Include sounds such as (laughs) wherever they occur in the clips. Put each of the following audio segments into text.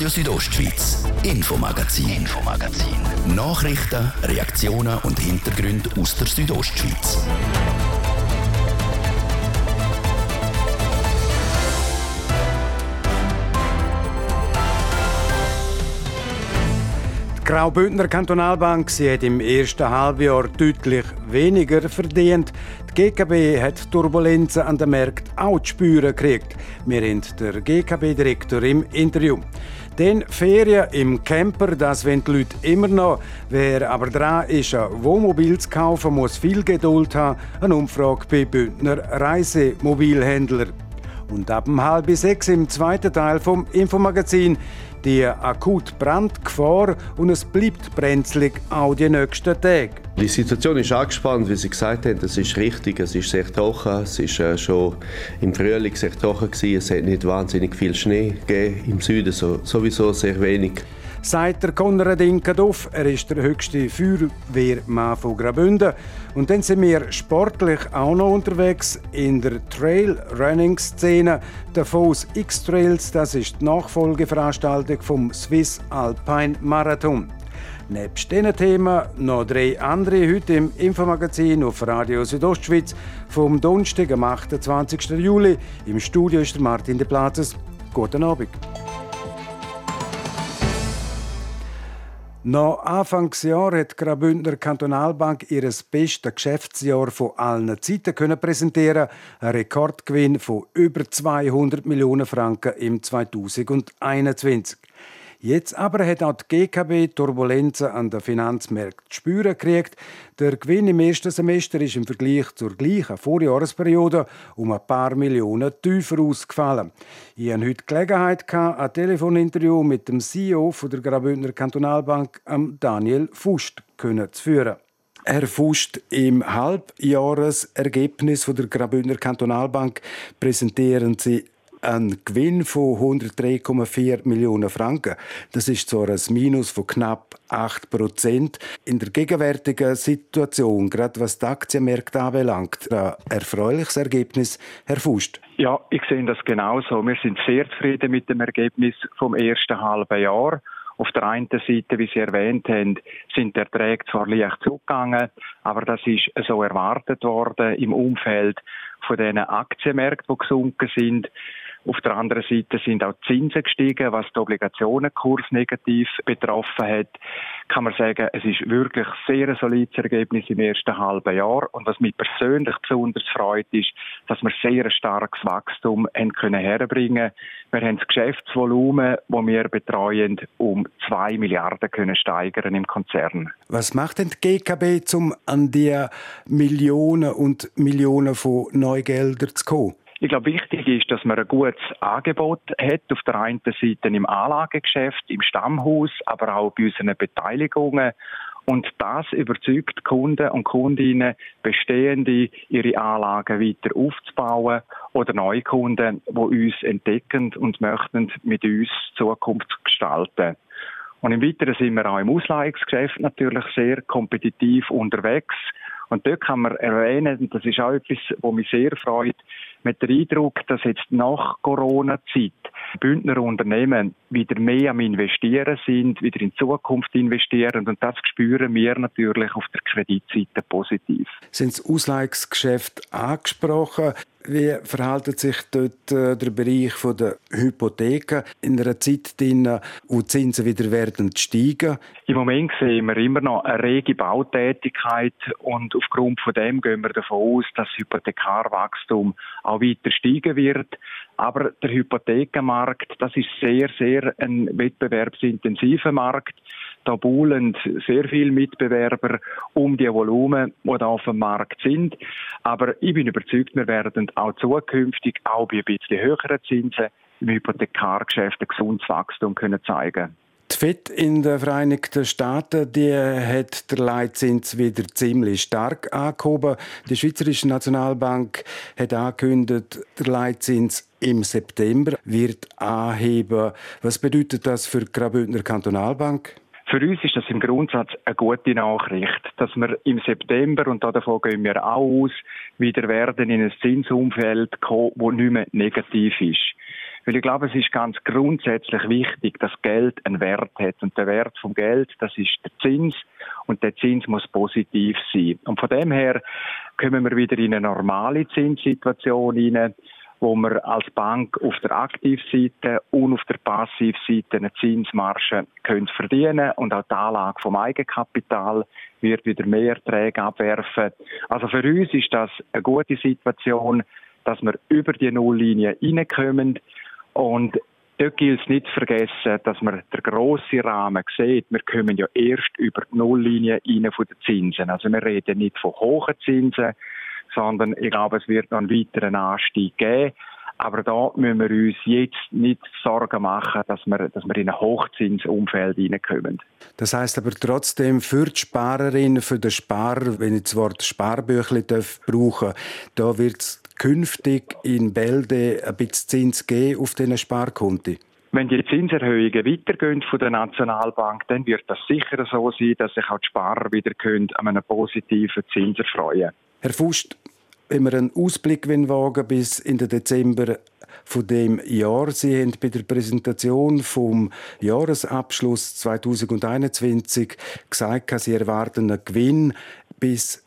Radio Südostschweiz, Infomagazin, Infomagazin. Nachrichten, Reaktionen und Hintergründe aus der Südostschweiz. Die Graubündner Kantonalbank sie hat im ersten Halbjahr deutlich weniger verdient. Die GKB hat Turbulenzen an den Märkten auch zu spüren gekriegt. Wir haben den GKB-Direktor im Interview. Den Ferien im Camper, das wollen die Leute immer noch. Wer aber dran ist, ein Wohnmobil zu kaufen, muss viel Geduld haben. Eine Umfrage bei Bündner Reisemobilhändler. Und ab halb sechs im zweiten Teil vom Infomagazin die akute Brandgefahr und es bleibt brenzlig auch die nächsten Tage. Die Situation ist angespannt, wie Sie gesagt haben. Das ist richtig. Es ist sehr trocken. Es ist äh, schon im Frühling sehr trocken gewesen. Es hat nicht wahnsinnig viel Schnee gegeben. Im Süden so, sowieso sehr wenig sagt der Konrad Inkadoff. Er ist der höchste Feuerwehrmann von Graubünden. Und dann sind wir sportlich auch noch unterwegs in der Trail-Running-Szene. Der Davos X-Trails, das ist die Nachfolgeveranstaltung vom Swiss Alpine Marathon. Nebst diesen Themen noch drei andere heute im Infomagazin auf Radio Südostschweiz vom Donnerstag, am 28. Juli. Im Studio ist Martin de Platzes. Guten Abend. Noch Anfangsjahr hat die Graubündner Kantonalbank ihr bestes Geschäftsjahr von allen Zeiten können präsentieren. Ein Rekordgewinn von über 200 Millionen Franken im 2021. Jetzt aber hat auch die GKB Turbulenzen an den Finanzmärkten zu spüren gekriegt. Der Gewinn im ersten Semester ist im Vergleich zur gleichen Vorjahresperiode um ein paar Millionen tiefer ausgefallen. Ich hatte heute Gelegenheit, ein Telefoninterview mit dem CEO der Graubündner Kantonalbank, Daniel Fust, zu führen. Herr Fust, im Halbjahresergebnis der Graubündner Kantonalbank präsentieren Sie ein Gewinn von 103,4 Millionen Franken. Das ist zwar ein Minus von knapp 8 Prozent. In der gegenwärtigen Situation, gerade was die Aktienmärkte anbelangt, ein erfreuliches Ergebnis, Herr Fust. Ja, ich sehe das genauso. Wir sind sehr zufrieden mit dem Ergebnis vom ersten halben Jahr. Auf der einen Seite, wie Sie erwähnt haben, sind die Erträge zwar leicht zurückgegangen, aber das ist so erwartet worden im Umfeld von den Aktienmärkten, die gesunken sind. Auf der anderen Seite sind auch Zinsen gestiegen, was den Obligationenkurs negativ betroffen hat. Kann man sagen, es ist wirklich sehr ein solides Ergebnis im ersten halben Jahr. Und was mich persönlich besonders freut, ist, dass wir sehr starkes Wachstum haben können herbringen. Wir haben das Geschäftsvolumen, das wir betreuen, um zwei Milliarden können steigern im Konzern. Was macht denn die GKB, um an die Millionen und Millionen von Neugeldern zu kommen? Ich glaube, wichtig ist, dass man ein gutes Angebot hat. Auf der einen Seite im Anlagegeschäft, im Stammhaus, aber auch bei unseren Beteiligungen. Und das überzeugt Kunden und Kundinnen, bestehende ihre Anlagen weiter aufzubauen oder neue Kunden, die uns entdecken und möchten mit uns Zukunft gestalten. Und im Weiteren sind wir auch im Ausleihungsgeschäft natürlich sehr kompetitiv unterwegs. Und dort kann man erwähnen, und das ist auch etwas, was mich sehr freut, mit dem Eindruck, dass jetzt nach Corona-Zeit Bündner Unternehmen wieder mehr am Investieren sind, wieder in Zukunft investieren und das spüren wir natürlich auf der Kreditseite positiv. Sind das Ausleihungsgeschäft angesprochen? Wie verhält sich dort äh, der Bereich der Hypotheken in einer Zeit, wo die Zinsen wieder werden steigen? Im Moment sehen wir immer noch eine rege Bautätigkeit und aufgrund von dem gehen wir davon aus, dass das Hypothekarwachstum auch weiter steigen wird. Aber der Hypothekenmarkt, das ist sehr, sehr ein wettbewerbsintensiver Markt. Da buhlen sehr viele Mitbewerber um die Volumen, die da auf dem Markt sind. Aber ich bin überzeugt, wir werden auch zukünftig auch bei ein bisschen höheren Zinsen im Hypothekargeschäft ein gesundes Wachstum können zeigen die FED in den Vereinigten Staaten die hat der Leitzins wieder ziemlich stark angehoben. Die Schweizerische Nationalbank hat angekündigt, der Leitzins im September wird anheben. Was bedeutet das für die Graubündner Kantonalbank? Für uns ist das im Grundsatz eine gute Nachricht, dass wir im September, und davon gehen wir auch aus, wieder werden in ein Zinsumfeld kommen, das nicht mehr negativ ist. Weil ich glaube, es ist ganz grundsätzlich wichtig, dass Geld einen Wert hat. Und der Wert vom Geld, das ist der Zins. Und der Zins muss positiv sein. Und von dem her kommen wir wieder in eine normale Zinssituation hinein wo wir als Bank auf der Aktivseite und auf der Passivseite eine Zinsmarge können verdienen und auch die Anlage vom Eigenkapital wird wieder mehr Erträge abwerfen. Also für uns ist das eine gute Situation, dass wir über die Nulllinie hineinkommen und Dort gilt es nicht zu vergessen, dass man den grossen Rahmen sieht. Wir kommen ja erst über die Nulllinie rein von den Zinsen. Also wir reden nicht von hohen Zinsen, sondern ich glaube, es wird noch einen weiteren Anstieg geben. Aber da müssen wir uns jetzt nicht Sorgen machen, dass wir, dass wir in ein Hochzinsumfeld hineinkommen. Das heißt aber trotzdem für die Sparerin, für den Sparer, wenn ich das Wort Sparbüchli brauchen da wird es künftig in Bälde ein bisschen Zins geben auf diesen Sparkonti? Wenn die Zinserhöhungen weitergehen von der Nationalbank, dann wird das sicher so sein, dass sich auch die Sparer wieder können an einem positiven Zins erfreuen Herr Fust, wenn wir einen Ausblick wagen bis in den Dezember von dem Jahr. Sie haben bei der Präsentation vom Jahresabschluss 2021 gesagt, Sie erwarten einen Gewinn bis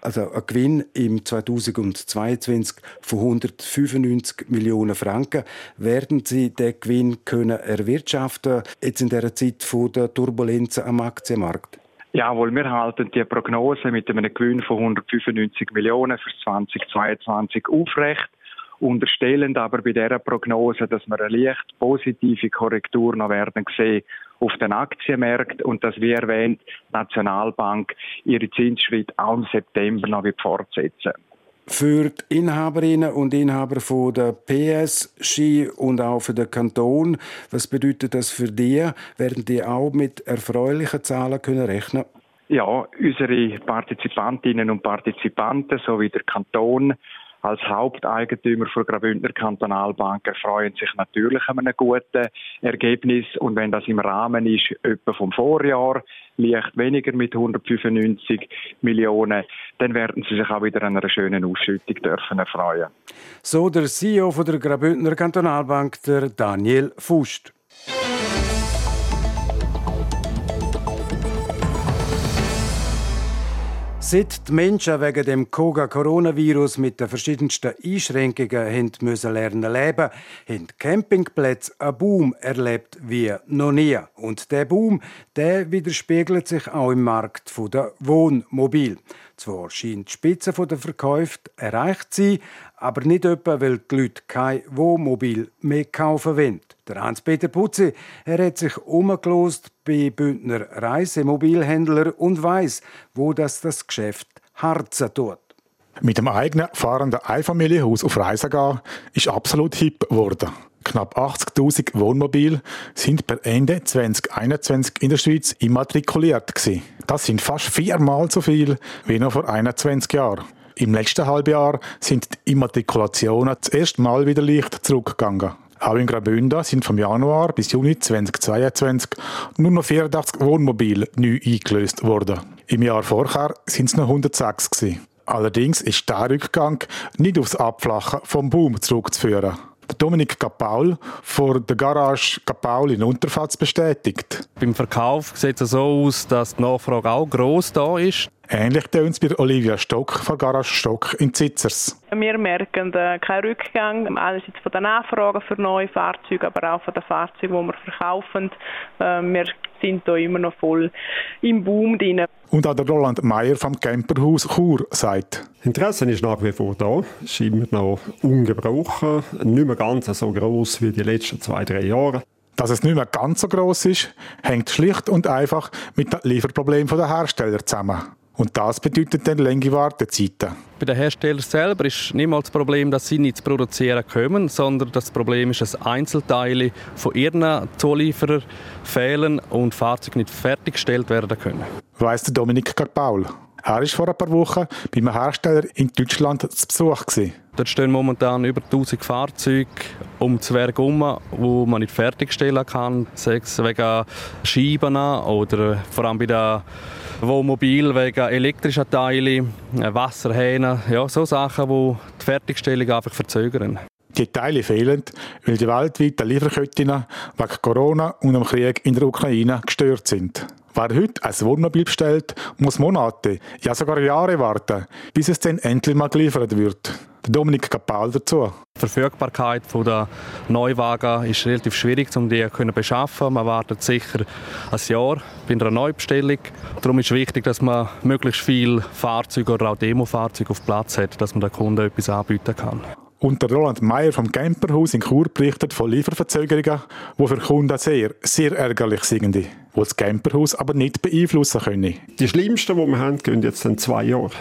also ein Gewinn im 2022 von 195 Millionen Franken. Werden Sie den Gewinn können erwirtschaften jetzt in der Zeit der Turbulenzen am Aktienmarkt? Jawohl, wir halten die Prognose mit einem Gewinn von 195 Millionen für 2022 aufrecht unterstellen aber bei dieser Prognose, dass wir eine leicht positive Korrektur noch werden sehen auf den Aktienmärkten und dass, wie erwähnt, die Nationalbank ihre Zinsschritte auch im September noch fortsetzen für die Inhaberinnen und Inhaber von der PS Ski und auch für den Kanton, was bedeutet das für die? Werden die auch mit erfreulichen Zahlen können rechnen? Ja, unsere Partizipantinnen und Partizipanten sowie der Kanton als Haupteigentümer der Graubündner Kantonalbank erfreuen sich natürlich an einem guten Ergebnis. Und wenn das im Rahmen ist, etwa vom Vorjahr, leicht weniger mit 195 Millionen, dann werden sie sich auch wieder an einer schönen Ausschüttung dürfen erfreuen. So der CEO von der Graubündner Kantonalbank, der Daniel Fust. Seit die Menschen wegen dem Koga-Coronavirus mit den verschiedensten Einschränkungen haben müssen lernen leben, haben Campingplätze einen Boom erlebt wie noch nie. Und der Boom, der widerspiegelt sich auch im Markt der Wohnmobil. Zwar scheint die Spitze der Verkäufe erreicht zu sein, aber nicht etwa, weil die Leute kein Wohnmobil mehr kaufen wollen. Der Hans-Peter Putzi er hat sich umgelost bei Bündner Reisemobilhändler und weiß, wo das, das Geschäft harzen tut. Mit dem eigenen fahrenden Einfamilienhaus auf Reisen gehen, ist absolut hip geworden. Knapp 80.000 Wohnmobile sind per Ende 2021 in der Schweiz immatrikuliert gewesen. Das sind fast viermal so viel wie noch vor 21 Jahren. Im letzten Halbjahr sind die Immatrikulationen das erste Mal wieder leicht zurückgegangen. Auch in Graubünden sind vom Januar bis Juni 2022 nur noch 84 Wohnmobile neu eingelöst worden. Im Jahr vorher sind es noch 106 gewesen. Allerdings ist der Rückgang nicht aufs Abflachen vom Boom zurückzuführen. Dominik Kapaul von der Garage Kapaul in Unterfatz bestätigt. Beim Verkauf sieht es so aus, dass die Nachfrage auch gross da ist. Ähnlich tönt es bei Olivia Stock von Garage Stock in Zitzers. Wir merken äh, keinen Rückgang, einerseits von der Nachfrage für neue Fahrzeuge, aber auch von den Fahrzeugen, die wir verkaufen. Äh, wir sind da immer noch voll im Boom drin. Und auch der Roland Meyer vom Camperhaus Chur sagt. Interesse ist nach wie vor da, ist immer noch ungebrochen, nicht mehr ganz so groß wie die letzten zwei, drei Jahre. Dass es nicht mehr ganz so groß ist, hängt schlicht und einfach mit dem Lieferproblem der Hersteller zusammen. Und das bedeutet dann längere Wartezeiten. Bei den Herstellern selber ist nicht mal das Problem, dass sie nicht zu produzieren kommen, sondern das Problem ist, dass Einzelteile von ihren Zulieferern fehlen und Fahrzeuge nicht fertiggestellt werden können. Weiss der Dominik Karpaul. Er war vor ein paar Wochen bei einem Hersteller in Deutschland zu Besuch. Gewesen. Dort stehen momentan über 1000 Fahrzeuge um das Werk herum, die man nicht fertigstellen kann, sei es wegen Scheiben oder vor allem bei den Wohnmobil wegen elektrischer Teile, Wasserhähne, ja, so Sachen, die die Fertigstellung einfach verzögern. Die Teile fehlen, weil die weltweiten Lieferketten wegen Corona und dem Krieg in der Ukraine gestört sind. Wer heute ein Wohnmobil bestellt, muss Monate, ja sogar Jahre warten, bis es dann endlich mal geliefert wird. Dominik Kapal dazu. Die Verfügbarkeit der Neuwagen ist relativ schwierig, um die zu beschaffen. Man wartet sicher ein Jahr bei einer Neubestellung. Darum ist es wichtig, dass man möglichst viele Fahrzeuge oder auch Demofahrzeuge auf Platz hat, dass man den Kunden etwas anbieten kann. Und der Roland Meyer vom Camperhaus in Chur berichtet von Lieferverzögerungen, die für Kunden sehr, sehr ärgerlich sind, die das Camperhaus aber nicht beeinflussen können. Die schlimmsten, die wir haben, gehen jetzt in zwei Jahre.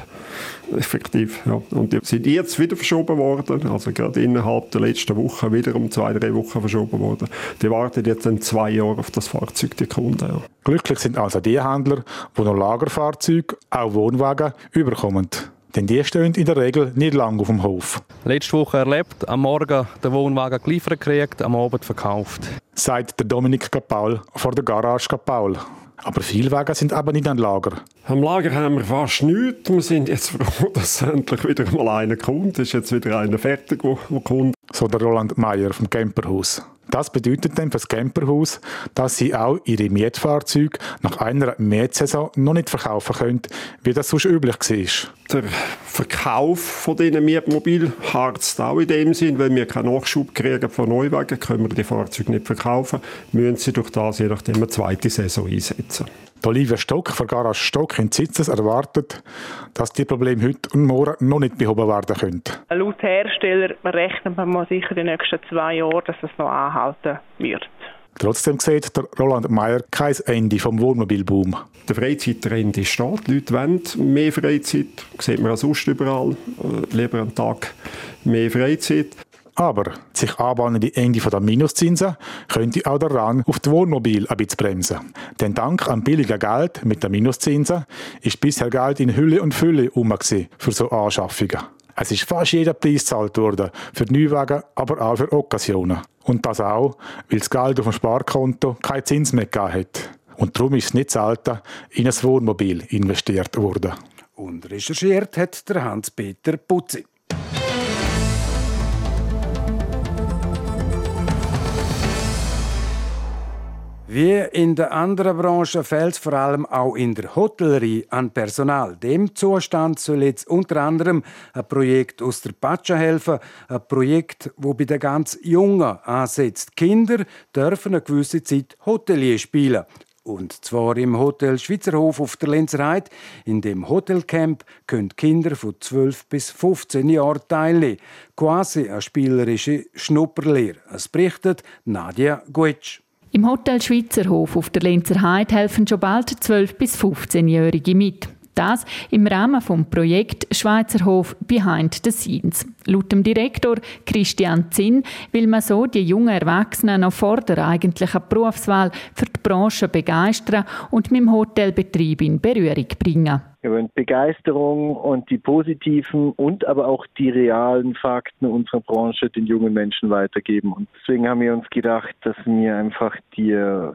Effektiv, ja. Und die sind jetzt wieder verschoben worden, also gerade innerhalb der letzten Woche wieder um zwei, drei Wochen verschoben worden. Die warten jetzt in zwei Jahren auf das Fahrzeug, die Kunden. Ja. Glücklich sind also die Händler, die noch Lagerfahrzeuge, auch Wohnwagen, überkommen. Denn die stehen in der Regel nicht lang auf dem Hof. Letzte Woche erlebt, am Morgen den Wohnwagen geliefert gekriegt, am Abend verkauft. Sagt der Dominik Kapaul vor der Garage Kapaul. Aber viele Wagen sind aber nicht an Lager. Am Lager haben wir fast nichts. Wir sind jetzt froh, (laughs) dass endlich wieder mal einer kommt. Es ist jetzt wieder einer fertig, der kommt. So der Roland Meyer vom Camperhaus. Das bedeutet dann für das Camperhaus, dass sie auch ihre Mietfahrzeuge nach einer Mietsaison noch nicht verkaufen können, wie das sonst üblich war. Der Verkauf von diesen Mietmobilen harzt auch in dem Sinn, wenn wir keinen Nachschub kriegen von Neuwagen, können wir die Fahrzeuge nicht verkaufen, müssen sie durch das je nachdem eine zweite Saison einsetzen. Olivia Stock von Garage Stock in Zitzes erwartet, dass die Probleme heute und morgen noch nicht behoben werden können. Laut Hersteller rechnet man mal sicher die nächsten zwei Jahre, dass es noch anhalten wird. Trotzdem sieht der Roland Meyer kein Ende vom Wohnmobilboom. Der Freizeittrend ist da. Die Leute wollen mehr Freizeit. Das sieht man auch sonst überall. Äh, lieber einen Tag mehr Freizeit. Aber sich anbahnende Ende der Minuszinsen könnte auch der Rang auf das Wohnmobil ein bisschen bremsen. Denn dank am billigen Geld mit den Minuszinsen ist bisher Geld in Hülle und Fülle um für so Anschaffungen. Es ist fast jeder Preis gezahlt worden, für Neuwagen, aber auch für Occasionen. Und das auch, weil das Geld auf dem Sparkonto keinen Zins mehr gegeben hat. Und darum ist es nicht selten in ein Wohnmobil investiert worden. Und recherchiert hat der Hans-Peter Putzi. Wie in den anderen Branchen fehlt es vor allem auch in der Hotellerie an Personal. Dem Zustand soll jetzt unter anderem ein Projekt aus der Patscha helfen. Ein Projekt, wo bei den ganz Jungen ansetzt. Kinder dürfen eine gewisse Zeit Hotelier spielen. Und zwar im Hotel Schweizerhof auf der Lenzerheide. In dem Hotelcamp können Kinder von 12 bis 15 Jahren teilnehmen. Quasi eine spielerische Schnupperlehre. Es berichtet Nadia Guetsch. Im Hotel Schweizerhof auf der Lenzer Heide helfen schon bald 12- bis 15-Jährige mit. Das im Rahmen vom Projekt Schweizer Hof Behind the Scenes. Laut dem Direktor Christian Zinn will man so die jungen Erwachsenen noch vor der eigentlichen Berufswahl für die Branche begeistern und mit dem Hotelbetrieb in Berührung bringen. Wir wollen Begeisterung und die positiven und aber auch die realen Fakten unserer Branche den jungen Menschen weitergeben. Und deswegen haben wir uns gedacht, dass wir einfach die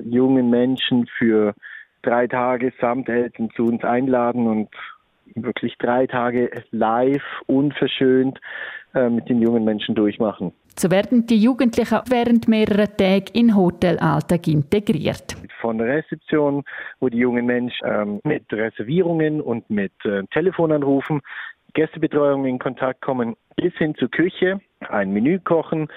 jungen Menschen für drei Tage samt Eltern zu uns einladen und wirklich drei Tage live, unverschönt äh, mit den jungen Menschen durchmachen. So werden die Jugendlichen während mehrerer Tage in Hotelalltag integriert. Von der Rezeption, wo die jungen Menschen ähm, mit Reservierungen und mit äh, Telefonanrufen, Gästebetreuung in Kontakt kommen, bis hin zur Küche, ein Menü kochen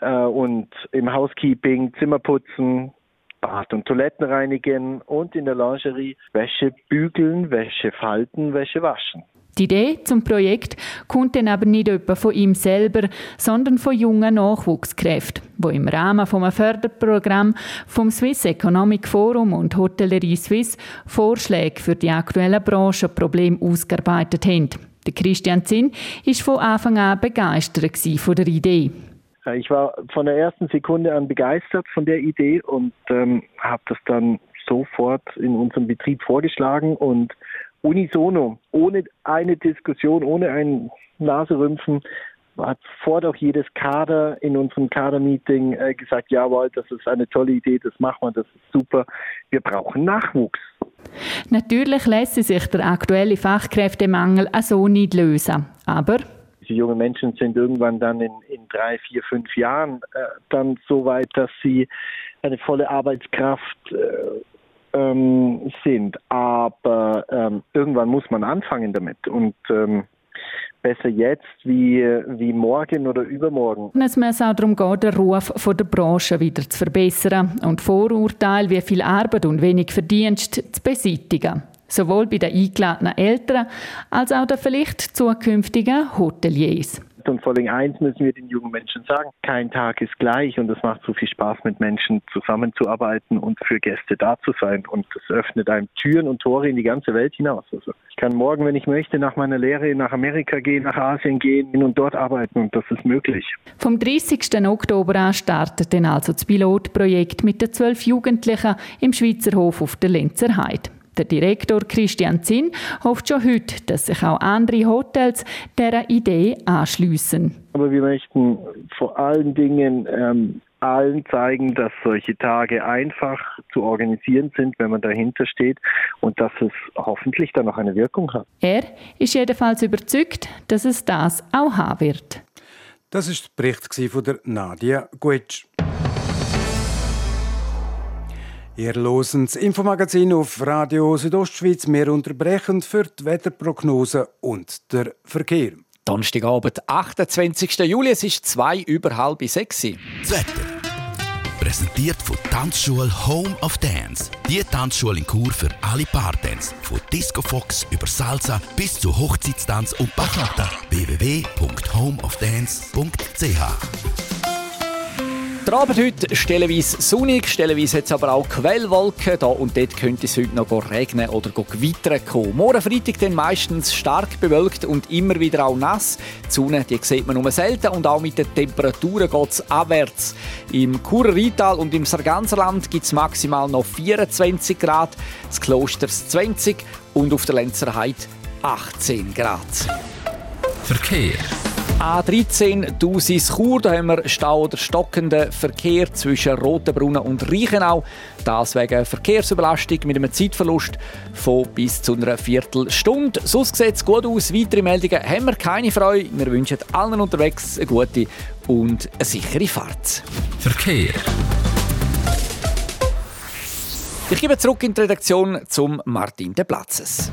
äh, und im Housekeeping Zimmer putzen, Bad und Toiletten reinigen und in der Lingerie Wäsche bügeln, Wäsche falten, Wäsche waschen. Die Idee zum Projekt kommt dann aber nicht etwa von ihm selber, sondern von jungen Nachwuchskräften, die im Rahmen vom Förderprogramm vom Swiss Economic Forum und Hotellerie Suisse Vorschläge für die aktuellen Branchenprobleme ausgearbeitet haben. Der Christian Zinn war von Anfang an begeistert von der Idee. Ich war von der ersten Sekunde an begeistert von der Idee und ähm, habe das dann sofort in unserem Betrieb vorgeschlagen und unisono, ohne eine Diskussion, ohne ein Naserümpfen, hat sofort auch jedes Kader in unserem Kadermeeting äh, gesagt, jawohl, das ist eine tolle Idee, das machen wir, das ist super. Wir brauchen Nachwuchs. Natürlich lässt sich der aktuelle Fachkräftemangel also nicht lösen. Aber Die jungen Menschen sind irgendwann dann in, in drei, vier, fünf Jahren äh, dann so weit, dass sie eine volle Arbeitskraft äh, ähm, sind. Aber ähm, irgendwann muss man anfangen damit. Und ähm, besser jetzt wie, wie morgen oder übermorgen. Es muss auch darum gehen, den Ruf von der Branche wieder zu verbessern und Vorurteile wie viel Arbeit und wenig Verdienst zu beseitigen. Sowohl bei den eingeladenen Eltern als auch den vielleicht zukünftigen Hoteliers. Und vor allem eins müssen wir den jungen Menschen sagen, kein Tag ist gleich und es macht so viel Spaß, mit Menschen zusammenzuarbeiten und für Gäste da zu sein. Und das öffnet einem Türen und Tore in die ganze Welt hinaus. Also ich kann morgen, wenn ich möchte, nach meiner Lehre nach Amerika gehen, nach Asien gehen und dort arbeiten und das ist möglich. Vom 30. Oktober an startet dann also das Pilotprojekt mit den zwölf Jugendlichen im Schweizer Hof auf der Lenzer Heide. Der Direktor Christian Zinn hofft schon heute, dass sich auch andere Hotels dieser Idee anschliessen. Aber wir möchten vor allen Dingen ähm, allen zeigen, dass solche Tage einfach zu organisieren sind, wenn man dahinter steht und dass es hoffentlich dann noch eine Wirkung hat. Er ist jedenfalls überzeugt, dass es das auch haben wird. Das ist der Bericht von der Nadia Guetsch. Ihr losen das Infomagazin auf Radio Südostschweiz. Wir unterbrechen für die Wetterprognose und der Verkehr. Donnerstagabend, 28. Juli, es ist zwei über halb sechs. Das Wetter. Präsentiert von Tanzschule Home of Dance. Die Tanzschule in Kur für alle Partens. Von Disco Fox über Salsa bis zu Hochzeitstanz und Bachata. www.homeofdance.ch der Abend heute stellenweise sonnig, stellenweise jetzt aber auch Quellwolken. Da und dort könnte es heute noch regnen oder gewittern kommen. Morgen Freitag dann meistens stark bewölkt und immer wieder auch nass. Die Sonne die sieht man nur selten und auch mit den Temperaturen geht es abwärts. Im Churer Rheintal und im Sarganserland gibt es maximal noch 24 Grad, das Klosters 20 und auf der Lenzer Heide 18 Grad. Verkehr. A13 Dusis Chur, da haben wir Stau oder stockenden Verkehr zwischen Rotenbrunnen und Reichenau. Das wegen Verkehrsüberlastung mit einem Zeitverlust von bis zu einer Viertelstunde. Sonst sieht es gut aus. Weitere Meldungen haben wir keine Freude. Wir wünschen allen unterwegs eine gute und eine sichere Fahrt. Verkehr. Ich gebe zurück in die Redaktion zum Martin de Platzes.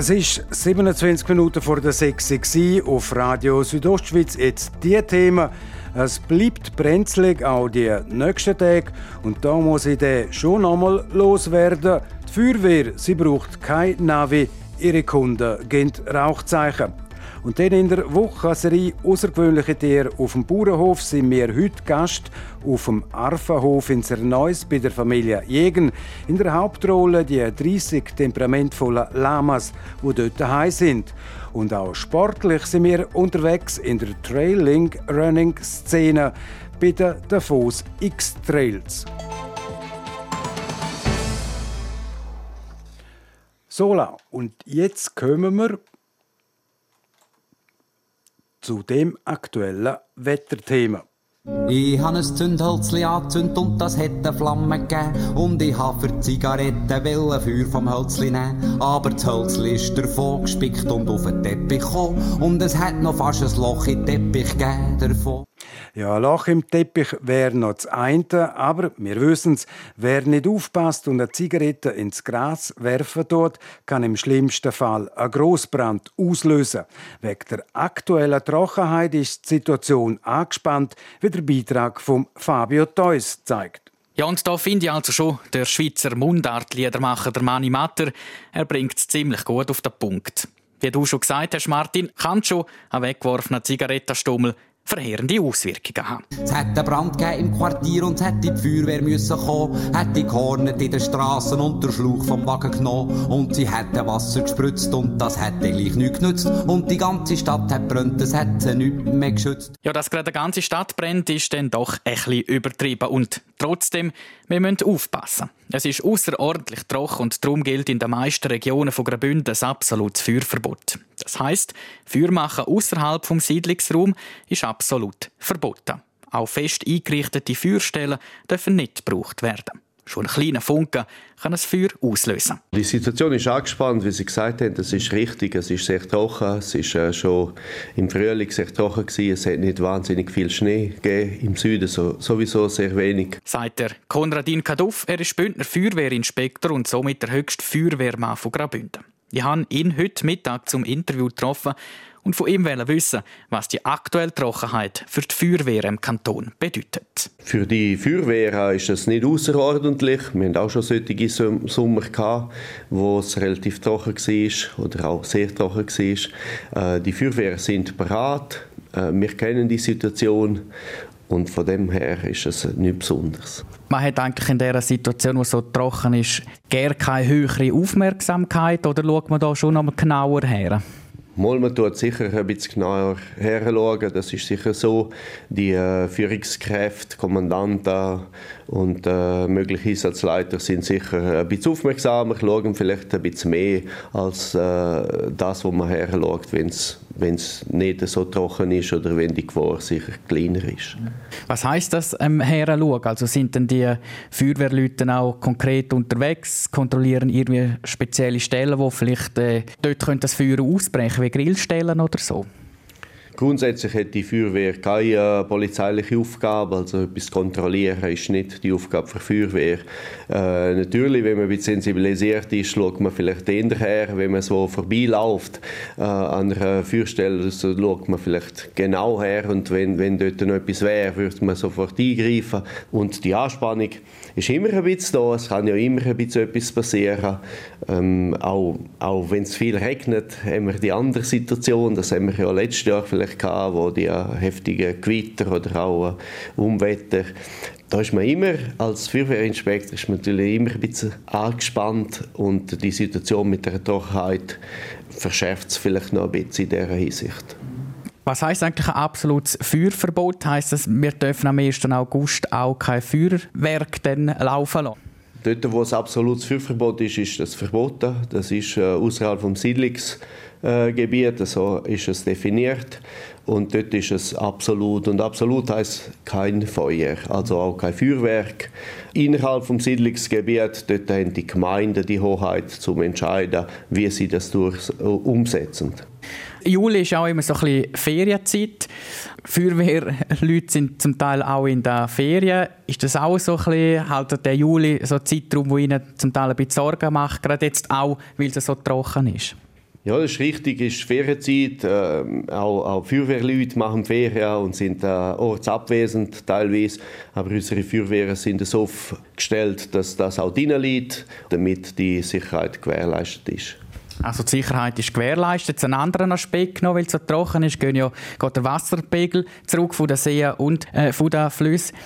Es ist 27 Minuten vor der 6 Uhr auf Radio Südostschweiz. Jetzt die Themen. Es bleibt brenzlig auch die nächsten Tage und da muss ich den schon einmal loswerden. Die Feuerwehr, sie braucht kein Navi, ihre Kunden geben Rauchzeichen. Und dann in der Woche Außergewöhnliche Tiere auf dem Bauernhof sind wir heute Gast auf dem Arfenhof in Zerneuss bei der Familie Jegen. In der Hauptrolle die 30 temperamentvollen Lamas, die dort daheim sind. Und auch sportlich sind wir unterwegs in der Trailing-Running-Szene bei den Davos X-Trails. So, und jetzt kommen wir zu dem aktuellen Wetterthema. Ich habe ein Zündhölzli angezündet und das hat eine Flamme gegeben. Und ich habe für Zigaretten Feuer vom Hölzli nehmen. Aber das Hölzli ist davon gespickt und auf den Teppich gekommen. Und es hat noch fast ein Loch den Teppich gegeben davon. Ja, ein Loch im Teppich wäre noch das eine, aber wir wissen es, wer nicht aufpasst und eine Zigarette ins Gras werfen tut, kann im schlimmsten Fall einen Grossbrand auslösen. Wegen der aktuellen Trockenheit ist die Situation angespannt, wie der Beitrag von Fabio Theus zeigt. Ja, und da finde ich also schon, der Schweizer Mundartliedermacher, der Mani Matter, er bringt es ziemlich gut auf den Punkt. Wie du schon gesagt hast, Martin, kann schon ein weggeworfener Zigarettenstummel verheerende Auswirkungen haben. Es hätte einen Brand im Quartier und es hätte die Feuerwehr müssen kommen, hätte gehornet in den Straßen und der Schluch vom Wagen genommen und sie hätte Wasser gespritzt und das hätte gleich nichts genützt und die ganze Stadt hat brennt, das hätte nichts mehr geschützt. Ja, dass gerade die ganze Stadt brennt, ist dann doch ein bisschen übertrieben und trotzdem, wir müssen aufpassen. Es ist außerordentlich trocken und darum gilt in den meisten Regionen von Graubünden ein absolutes Feuerverbot. Das heisst, Feuer machen außerhalb vom Siedlungsraum ist absolut verboten. Auch fest eingerichtete Feuerstellen dürfen nicht gebraucht werden. Schon ein kleiner Funke kann ein Feuer auslösen. Die Situation ist angespannt, wie Sie gesagt haben. Das ist richtig. Es ist sehr trocken. Es ist äh, schon im Frühling sehr trocken gewesen. Es hat nicht wahnsinnig viel Schnee gegeben. Im Süden so, sowieso sehr wenig. Sagt der Konradin Kaduff. Er ist Bündner Feuerwehrinspektor und somit der höchste Feuerwehrmann von Graubünden. Ich habe ihn heute Mittag zum Interview getroffen und von ihm wissen, was die aktuelle Trockenheit für die Feuerwehr im Kanton bedeutet. Für die Feuerwehr ist es nicht außerordentlich. Wir haben auch schon solche Sommer gehabt, wo es relativ trocken war oder auch sehr trocken war. Äh, die Feuerwehr sind bereit. Äh, wir kennen die Situation und von dem her ist es nichts Besonderes. Man hat eigentlich in dieser Situation, wo es so trocken ist, gar keine höhere Aufmerksamkeit oder schaut man da schon noch mal genauer her? Mal, man tut sicher ein bisschen genauer herschauen. Das ist sicher so. Die äh, Führungskräfte, Kommandanten und äh, mögliche Einsatzleiter sind sicher ein bisschen aufmerksamer, schauen vielleicht ein bisschen mehr als äh, das, was man herschaut, wenn es wenn es nicht so trocken ist oder wenn die Gefahr sicher kleiner ist. Was heißt das ähm, Heranschauen? Also sind denn die Feuerwehrleute auch konkret unterwegs, kontrollieren irgendwie spezielle Stellen, wo vielleicht äh, dort das Feuer ausbrechen, wie Grillstellen oder so? Grundsätzlich hat die Feuerwehr keine polizeiliche Aufgabe, also etwas kontrollieren ist nicht die Aufgabe die Feuerwehr. Äh, natürlich, wenn man ein bisschen sensibilisiert ist, schaut man vielleicht hinterher, wenn man so vorbeiläuft äh, an einer Feuerstelle, so schaut man vielleicht genau her und wenn, wenn dort noch etwas wäre, würde man sofort eingreifen. Und die Anspannung ist immer ein bisschen da, es kann ja immer ein bisschen etwas passieren. Ähm, auch auch wenn es viel regnet, haben wir die andere Situation, das haben wir ja letztes Jahr vielleicht gehabt, wo die heftigen Gewitter oder auch Umwetter da ist man immer, als Feuerwehrinspektor ist man natürlich immer ein bisschen angespannt und die Situation mit der Trockenheit verschärft es vielleicht noch ein bisschen in dieser Hinsicht. Was heißt eigentlich ein absolutes Feuerverbot? Heißt das, wir dürfen am 1. August auch kein Feuerwerk laufen lassen? Dort, wo es absolutes Feuerverbot ist, ist das verboten. Das ist äh, außerhalb des Siedlungsgebiets, so ist es definiert. Und dort ist es absolut. Und absolut heißt kein Feuer, also auch kein Feuerwerk. Innerhalb des Siedlungsgebiets dort haben die Gemeinden die Hoheit zum entscheiden, wie sie das durch, äh, umsetzen. Juli ist auch immer so ein bisschen Ferienzeit. Feuerwehrleute sind zum Teil auch in der Ferien. Ist das auch so ein bisschen, halt der Juli, so Zeitraum, wo ihnen zum Teil ein bisschen Sorgen macht, gerade jetzt auch, weil es so trocken ist? Ja, das ist richtig, es ist Ferienzeit. Äh, auch, auch Feuerwehrleute machen Ferien und sind äh, ortsabwesend teilweise. Aber unsere Feuerwehren sind so aufgestellt, dass das auch drinnen liegt, damit die Sicherheit gewährleistet ist. Also die Sicherheit ist gewährleistet. Ein anderer Aspekt noch, weil es so trocken ist, geht ja geht der Wasserpegel zurück von den Seen und äh, von den Flüssen.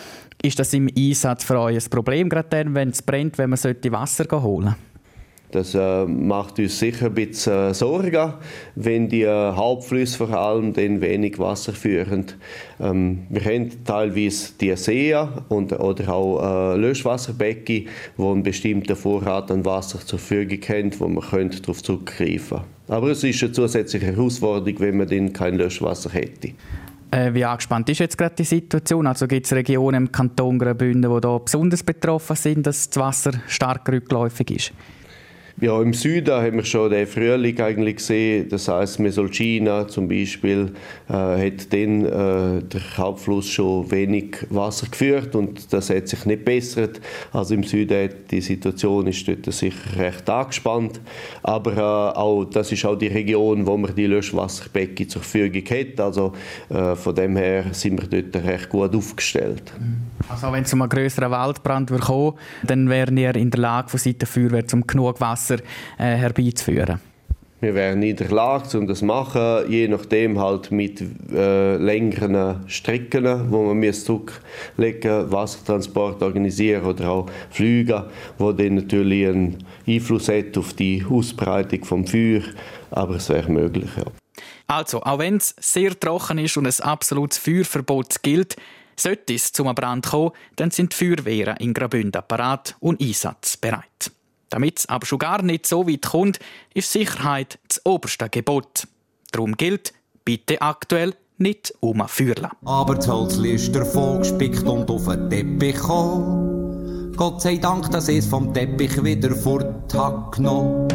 Ist das im Einsatz für euch ein Problem, gerade dann, wenn es brennt, wenn man Wasser holen sollte? Das äh, macht uns sicher ein bisschen äh, Sorgen, wenn die äh, Hauptflüsse vor allem dann wenig Wasser führen. Ähm, wir haben teilweise die Seen und, oder auch Löschwasserbecken, wo einen bestimmten Vorrat an Wasser zur Verfügung haben, wo man darauf zurückgreifen könnte. Aber es ist eine zusätzliche Herausforderung, wenn man dann kein Löschwasser hätte. Wie angespannt ist jetzt gerade die Situation? Also gibt es Regionen im Kanton Graubünden, die da besonders betroffen sind, dass das Wasser stark rückläufig ist? Ja, im Süden haben wir schon den Frühling eigentlich gesehen. Das heißt, Mesolcina zum Beispiel äh, hat dann äh, der Hauptfluss schon wenig Wasser geführt und das hat sich nicht bessert. Also im Süden die Situation ist dort sicher recht angespannt, aber äh, auch das ist auch die Region, wo man die Löschwasserbecken zur Verfügung hat. Also äh, von dem her sind wir dort recht gut aufgestellt. Also wenn es um einen größeren Waldbrand kommt, dann wären wir in der Lage, von Seiten Feuerwehr zum genug Wasser Wasser äh, herbeizuführen. Wir wären in der Lage, um das zu machen, je nachdem halt mit äh, längeren Strecken, wo man zurücklegen Wassertransport organisieren oder auch Flüge, wo dann natürlich einen Einfluss hat auf die Ausbreitung vom Feuer, aber es wäre möglich, ja. Also, auch wenn es sehr trocken ist und ein absolutes Feuerverbot gilt, sollte es zum Brand kommen, dann sind die Feuerwehren in Graubünden parat und einsatzbereit. Damit es aber schon gar nicht so weit kommt, ist Sicherheit das oberste Gebot. Darum gilt, bitte aktuell nicht umführen. Aber das Holzli ist davon gespickt und auf den Teppich gekommen. Gott sei Dank, dass es vom Teppich wieder fort hat genommen.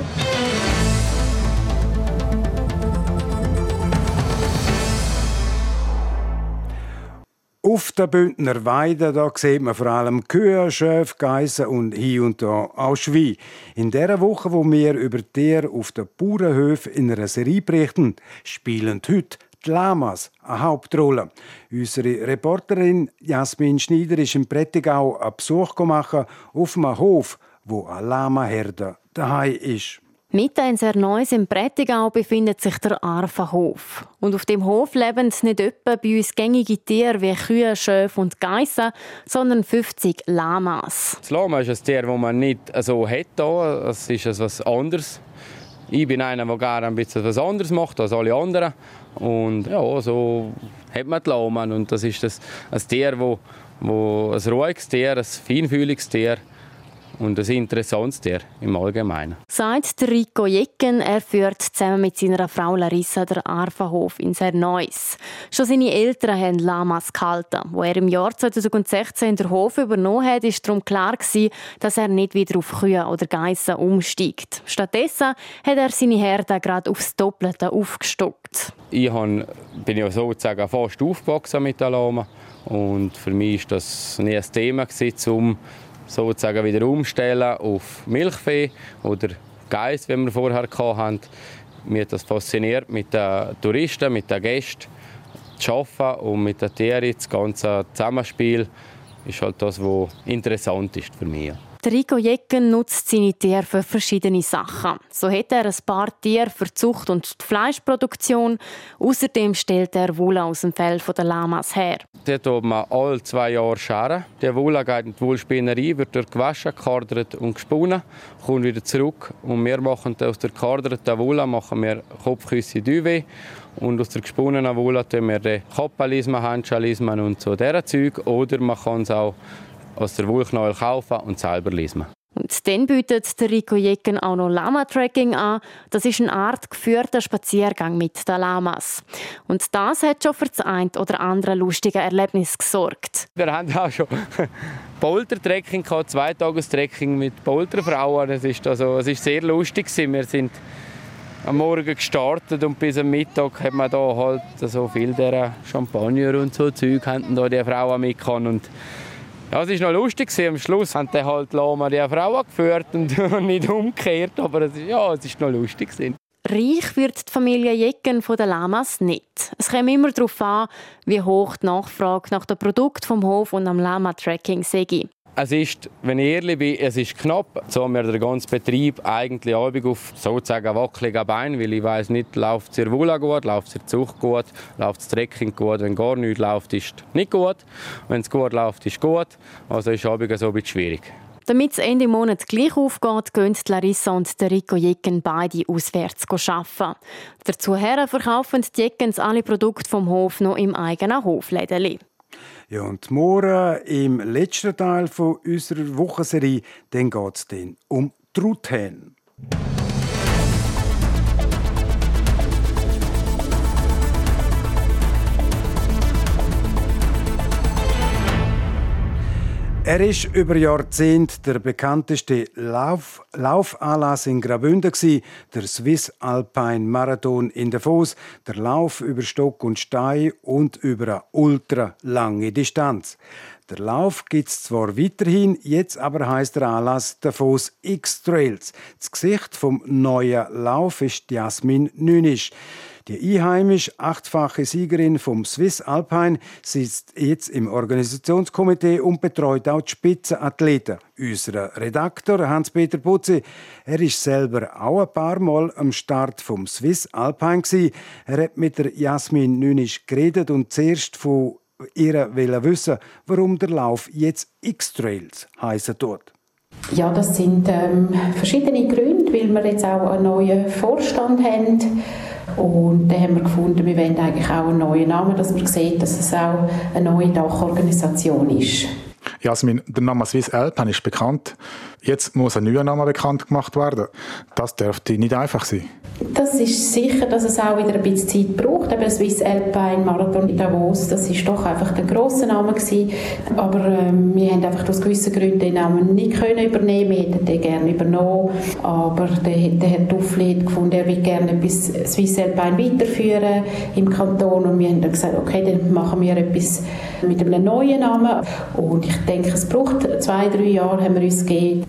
Auf der Bündner Weide da sieht man vor allem Kühe, Schöfe, Geissen und hier und da auch Schweine. In der Woche, wo wir über Tiere auf den Bauernhöfen in einer Serie berichten, spielen heute die Lamas eine Hauptrolle. Unsere Reporterin Jasmin Schneider ist in Prättigau einen Besuch gemacht auf einem Hof, wo eine Lama-Herde daheim ist. Mitten in Serneus im Prättigau befindet sich der Arfenhof. Und auf dem Hof leben nicht etwa bei uns gängige Tiere wie Kühe, Schöfe und Geissen, sondern 50 Lamas. Das Lama ist ein Tier, das man nicht so hat. Es ist etwas anderes. Ich bin einer, der gerne ein bisschen etwas anderes macht als alle anderen. Und ja, so hat man die Lama. Und das ist ein Tier, wo ein ruhiges Tier, ein feinfühliges Tier und ein interessantes Tier im Allgemeinen. Sagt Rico Jecken, er führt zusammen mit seiner Frau Larissa der Arfenhof in Serneuss. Schon seine Eltern haben Lamas gehalten. Wo er im Jahr 2016 den Hof übernommen hat, ist darum klar gewesen, dass er nicht wieder auf Kühe oder Geissen umsteigt. Stattdessen hat er seine Herde gerade aufs Doppelte aufgestockt. Ich bin ja sozusagen fast aufgewachsen mit der Lama und für mich war das nie ein Thema, um sozusagen wieder umstellen auf Milchvieh oder Geiss, wie wir vorher hatten. Mir hat das fasziniert, mit den Touristen, mit den Gästen zu arbeiten und mit den Tieren, das ganze Zusammenspiel ist halt das, was interessant ist für mich. Der Rico Jecken nutzt seine Tiere für verschiedene Sachen. So hat er ein paar Tiere für Zucht und die Fleischproduktion. Außerdem stellt er Wolle aus dem Fell der Lamas her. Dort tut man alle zwei Jahre scheren. Die Wolle geht in die Wollspinnerei, wird dort gewaschen, gekardert und gesponnen, kommt wieder zurück. Und wir machen aus der gekarderten Wolle machen wir Kopfküsse Duvet. Und aus der gesponnenen Wolle tun wir Kappelismen, Handschalismen und so dieser Zeug. Oder man kann es auch aus der Wollknäuel kaufen und selber lesen. Und dann bietet der Rico Jecken auch noch Lama-Tracking an. Das ist eine Art geführter Spaziergang mit den Lamas. Und das hat schon für das ein oder andere lustige Erlebnis gesorgt. Wir haben auch schon (laughs) Poltertrekking gehabt, Zweitagestrekking mit Polterfrauen. Es ist also, es ist sehr lustig Wir sind am Morgen gestartet und bis am Mittag hat man da halt so viel der Champagner und so Zeug haben da die Frauen mitgekommen ja, es war noch lustig. Am Schluss haben die halt Lama die Frau geführt (laughs) und nicht umgekehrt. Aber es, ja, es war noch lustig. Reich wird die Familie Jecken von den Lamas nicht. Es kommt immer darauf an, wie hoch die Nachfrage nach dem Produkt vom Hof und am Lama-Tracking sei. Es ist, wenn ich ehrlich bin, es ist knapp. So haben wir den ganzen Betrieb eigentlich auf sozusagen wackeligen Beinen, weil ich weiß nicht, läuft es ihr Wolle gut, läuft es ihr Zucht gut, läuft das Trekking gut. Wenn gar nichts läuft, ist es nicht gut. Wenn es gut läuft, ist es gut. Also ist es so ein bisschen schwierig. Damit es Ende Monat gleich aufgeht, gehen Larissa und der Rico Jecken beide auswärts arbeiten. Dazu verkaufen die Jeckens alle Produkte vom Hof noch im eigenen Hofläden. Ja, und morgen im letzten Teil von unserer Wochenserie, geht es um Truthähne. Er ist über Jahrzehnte der bekannteste Lauf Laufanlass in Graubünden der Swiss Alpine Marathon in Davos, der Lauf über Stock und Stein und über eine ultra lange Distanz. Der Lauf gibt es zwar weiterhin, jetzt aber heißt der Anlass Davos X Trails. Das Gesicht vom neuen Lauf ist Jasmin Nünisch. Die einheimische achtfache Siegerin vom Swiss Alpine sitzt jetzt im Organisationskomitee und betreut auch die Spitzenathleten. Unser Redaktor Hans-Peter Putzi, er ist selber auch ein paar Mal am Start vom Swiss Alpine. Er hat mit der Jasmin Nünisch geredet und zuerst von ihr wissen, warum der Lauf jetzt X-Trails heißen tut. Ja, das sind ähm, verschiedene Gründe, weil wir jetzt auch einen neuen Vorstand haben. Und dann haben wir gefunden, wir wollen eigentlich auch einen neuen Namen, dass man sieht, dass es auch eine neue Dachorganisation ist. Jasmin, der Name Swiss Alpine ist bekannt. Jetzt muss ein neuer Name bekannt gemacht werden. Das dürfte nicht einfach sein. Das ist sicher, dass es auch wieder ein bisschen Zeit braucht. Aber Swiss Alpine Marathon in Davos, das ist doch einfach der grosse Name gewesen. Aber ähm, wir haben einfach aus gewissen Gründen den Namen nicht können übernehmen. Wir hätten den gerne übernommen. Aber der, der Herr Duffli hat gefunden, er will gerne etwas Swiss Alpine weiterführen im Kanton. Und wir haben dann gesagt, okay, dann machen wir etwas mit einem neuen Namen. Und ich denke, es braucht zwei, drei Jahre, haben wir uns gegeben.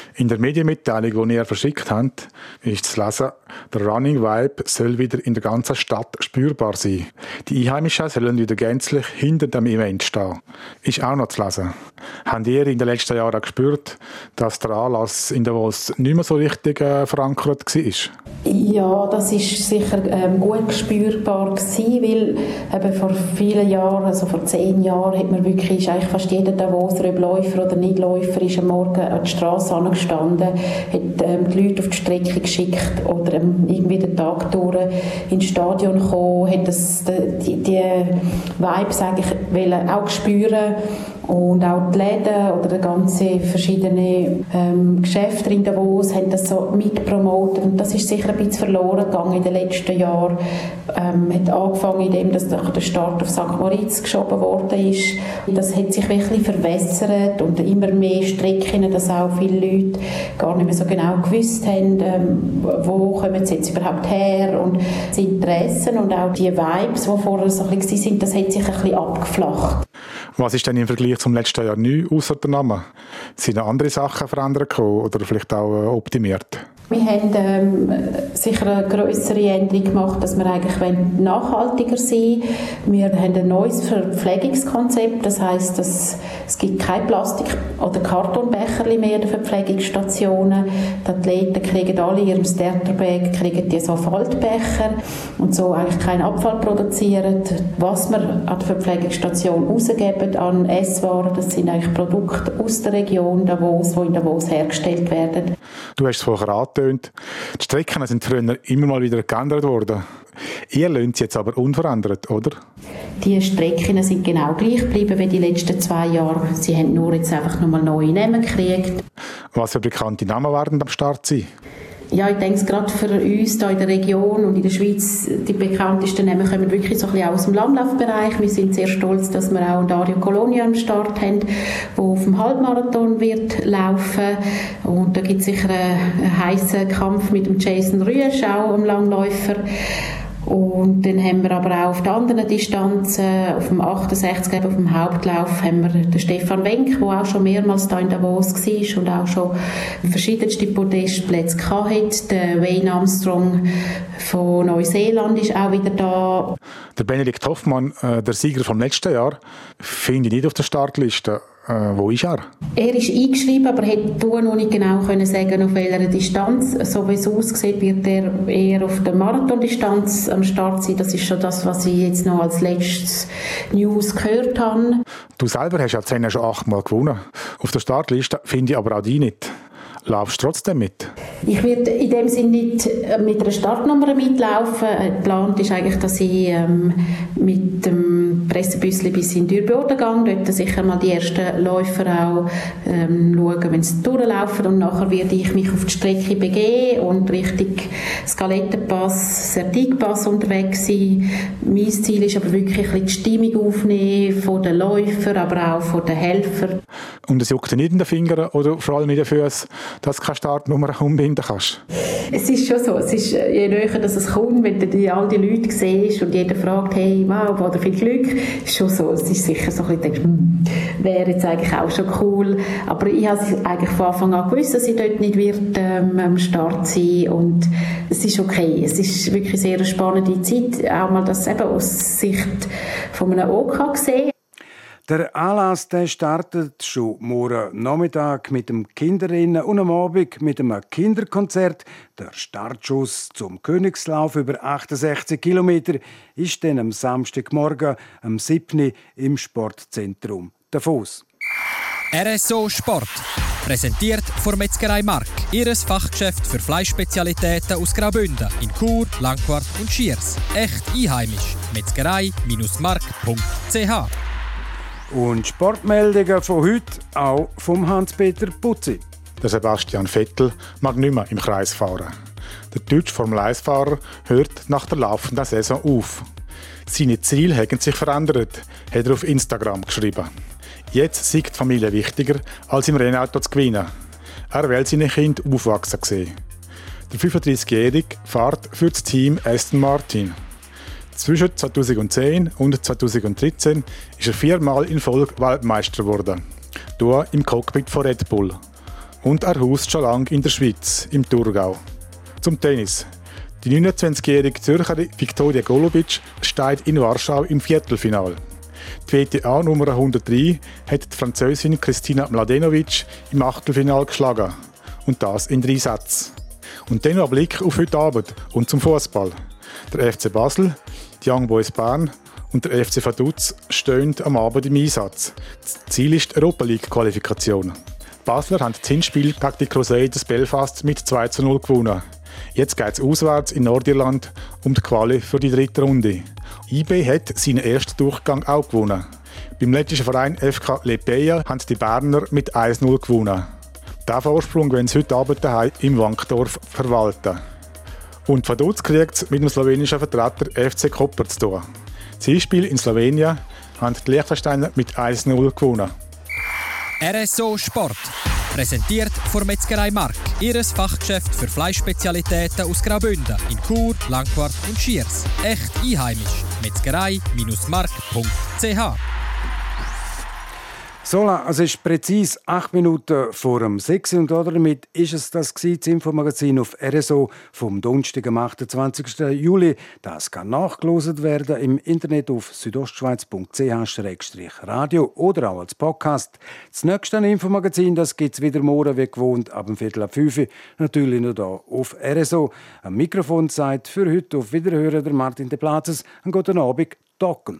In der Medienmitteilung, die ihr verschickt habt, ist zu lesen, der Running Vibe soll wieder in der ganzen Stadt spürbar sein. Die Einheimischen sollen wieder gänzlich hinter dem Event stehen. Ist auch noch zu lesen. Habt ihr in den letzten Jahren gespürt, dass der Anlass in Davos nicht mehr so richtig äh, verankert war? Ja, das ist sicher ähm, gut spürbar gewesen, weil eben vor vielen Jahren, also vor zehn Jahren, hat man wirklich, eigentlich fast jeder Davoser, ob Läufer oder Nicht-Läufer, ist am Morgen an die Straße gestanden, hat ähm, die Leute auf die Strecke geschickt oder ähm, irgendwie den Tag durch ins Stadion gekommen, hat das, die, die Vibes eigentlich auch spüren und auch die Läden oder die ganze verschiedene ähm, Geschäfte in Davos haben das so mitpromotet und das ist sicher ein bisschen verloren gegangen in den letzten Jahren. Ähm, hat angefangen, indem dass der Start auf St. Moritz geschoben worden ist. Das hat sich wirklich verwässert und immer mehr Strecken, dass auch viele Leute gar nicht mehr so genau gewusst haben, ähm, wo kommen sie jetzt überhaupt her und das Interessen und auch die Vibes, die vorher so ein bisschen waren, das hat sich ein bisschen abgeflacht. Was ist denn im Vergleich zum letzten Jahr neu, außer der Name? Sind andere Sachen verändert oder vielleicht auch äh, optimiert? Wir haben ähm, sicher eine größere Änderung gemacht, dass wir eigentlich nachhaltiger sein Wir haben ein neues Verpflegungskonzept, das heißt, dass es gibt kein Plastik- oder Kartonbecher mehr in den Verpflegungsstationen. Die Athleten kriegen alle ihrem Starterbag kriegen die so Faltbecher und so eigentlich keinen Abfall produzieren. Was wir an der Verpflegungsstation rausgeben an Esswaren, das sind eigentlich Produkte aus der Region Davos, die in Davos hergestellt werden. Du hast es vorher angetönt. Die Strecken sind früher immer mal wieder geändert worden. Ihr lönt sie jetzt aber unverändert, oder? Die Strecken sind genau gleich geblieben wie die letzten zwei Jahre. Sie haben nur jetzt einfach nochmal neue Namen gekriegt. Was für bekannte Namen werden am Start sein? Ja, ich denke gerade für uns hier in der Region und in der Schweiz, die bekanntesten Namen kommen wirklich so ein bisschen aus dem Landlaufbereich. Wir sind sehr stolz, dass wir auch Dario Colonia am Start haben, der auf dem Halbmarathon wird laufen. Und da gibt es sicher einen, heißen Kampf mit dem Jason Rüesch, auch am Langläufer. Und dann haben wir aber auch auf der anderen Distanz, auf dem 68, auf dem Hauptlauf, haben wir den Stefan Wenk, der auch schon mehrmals da in Davos war und auch schon verschiedenste Podestplätze hatte. Der Wayne Armstrong von Neuseeland ist auch wieder da. Der Benedikt Hoffmann, äh, der Sieger vom letzten Jahr, finde ich nicht auf der Startliste. Äh, wo ist er? Er ist eingeschrieben, aber hätte noch nicht genau können sagen, auf welcher Distanz. So wie es aussieht, wird er eher auf der Marathondistanz am Start sein. Das ist schon das, was ich jetzt noch als letztes News gehört habe. Du selber hast ja 10 schon achtmal gewonnen. Auf der Startliste finde ich aber auch die nicht. Laufst du trotzdem mit? Ich werde in dem Sinne nicht äh, mit einer Startnummer mitlaufen. Geplant ist eigentlich, dass ich ähm, mit dem Pressebüssli bis in Dürboden gehe. Dort sicher mal die ersten Läufer auch ähm, schauen, wenn sie durchlaufen. Und nachher werde ich mich auf die Strecke begeben und Richtung Skalettenpass, Sertigpass unterwegs sein. Mein Ziel ist aber wirklich ein die Stimmung aufnehmen von den Läufern, aber auch von den Helfern. Und es juckt nicht in den Fingern oder vor allem in den Füßen, dass du keine Startnummer umbinden kannst? Es ist schon so. Es ist, äh, je näher dass es kommt, wenn du all die Leute siehst und jeder fragt, hey, wow, oder viel Glück ist schon so, es ist sicher so ein bisschen, hm, wäre jetzt eigentlich auch schon cool, aber ich habe eigentlich von Anfang an gewusst, dass ich dort nicht wird ähm, am Start sein und es ist okay, es ist wirklich sehr eine spannende Zeit, auch mal das eben aus Sicht von einem OK gesehen. Der Anlass der startet schon morgen Nachmittag mit dem Kinderinnen und am Abend mit einem Kinderkonzert. Der Startschuss zum Königslauf über 68 Kilometer ist dann am Samstagmorgen am 7. im Sportzentrum Davos. RSO Sport. Präsentiert von Metzgerei Mark. Ihres Fachgeschäft für Fleischspezialitäten aus Graubünden in Chur, Langquart und Schiers. Echt einheimisch. Metzgerei-mark.ch und Sportmeldungen von heute auch vom Hans-Peter Putzi. Der Sebastian Vettel mag nicht mehr im Kreis fahren. Der deutsche Formel-1-Fahrer hört nach der laufenden Saison auf. Seine Ziele haben sich verändert, hat er auf Instagram geschrieben. Jetzt sieht die Familie wichtiger, als im Rennauto zu gewinnen. Er will seine Kinder aufwachsen sehen. Der 35-Jährige fährt für das Team Aston Martin. Zwischen 2010 und 2013 ist er viermal in Folge Weltmeister geworden. Hier im Cockpit von Red Bull. Und er haust schon lange in der Schweiz, im Thurgau. Zum Tennis. Die 29-jährige Zürcherin Viktoria Golubic steht in Warschau im Viertelfinal. Die WTA Nummer 103 hat die Französin Kristina Mladenovic im Achtelfinal geschlagen. Und das in drei Sätzen. Und dann noch Blick auf heute Abend und zum Fußball. Der FC Basel die Young Boys Bern und der FC Vaduz stehen am Abend im Einsatz. Das Ziel ist die Europa League-Qualifikation. Basler haben das Hinspiel gegen die Crusaders Belfast mit 2 zu 0 gewonnen. Jetzt geht es auswärts in Nordirland um die Quali für die dritte Runde. IB hat seinen ersten Durchgang auch gewonnen. Beim lettischen Verein FK Lepeja haben die Berner mit 1-0 gewonnen. Diesen Vorsprung wollen sie heute Abend daheim im Wankdorf verwalten. Und Vaduz kriegt mit dem slowenischen Vertreter FC Koper zu tun. Das Hinspiel in Slowenien haben die Liechtensteiner mit 1-0 gewonnen. RSO Sport. Präsentiert von Metzgerei Mark. Ihres Fachgeschäft für Fleischspezialitäten aus Graubünden in Chur, Langquart und Schiers. Echt einheimisch. Metzgerei-mark.ch Sola, es ist präzise acht Minuten vor dem 6 und damit ist es das, das Infomagazin auf RSO vom Donnerstag, am 28. Juli. Das kann nachgelost werden im Internet auf südostschweiz.ch-radio oder auch als Podcast. Das nächste Infomagazin gibt es wieder morgen wie gewohnt ab dem Viertel ab 5 natürlich noch hier auf RSO. Am Mikrofon sagt für heute auf Wiederhören der Martin de Platzes. Einen guten Abend, Docken.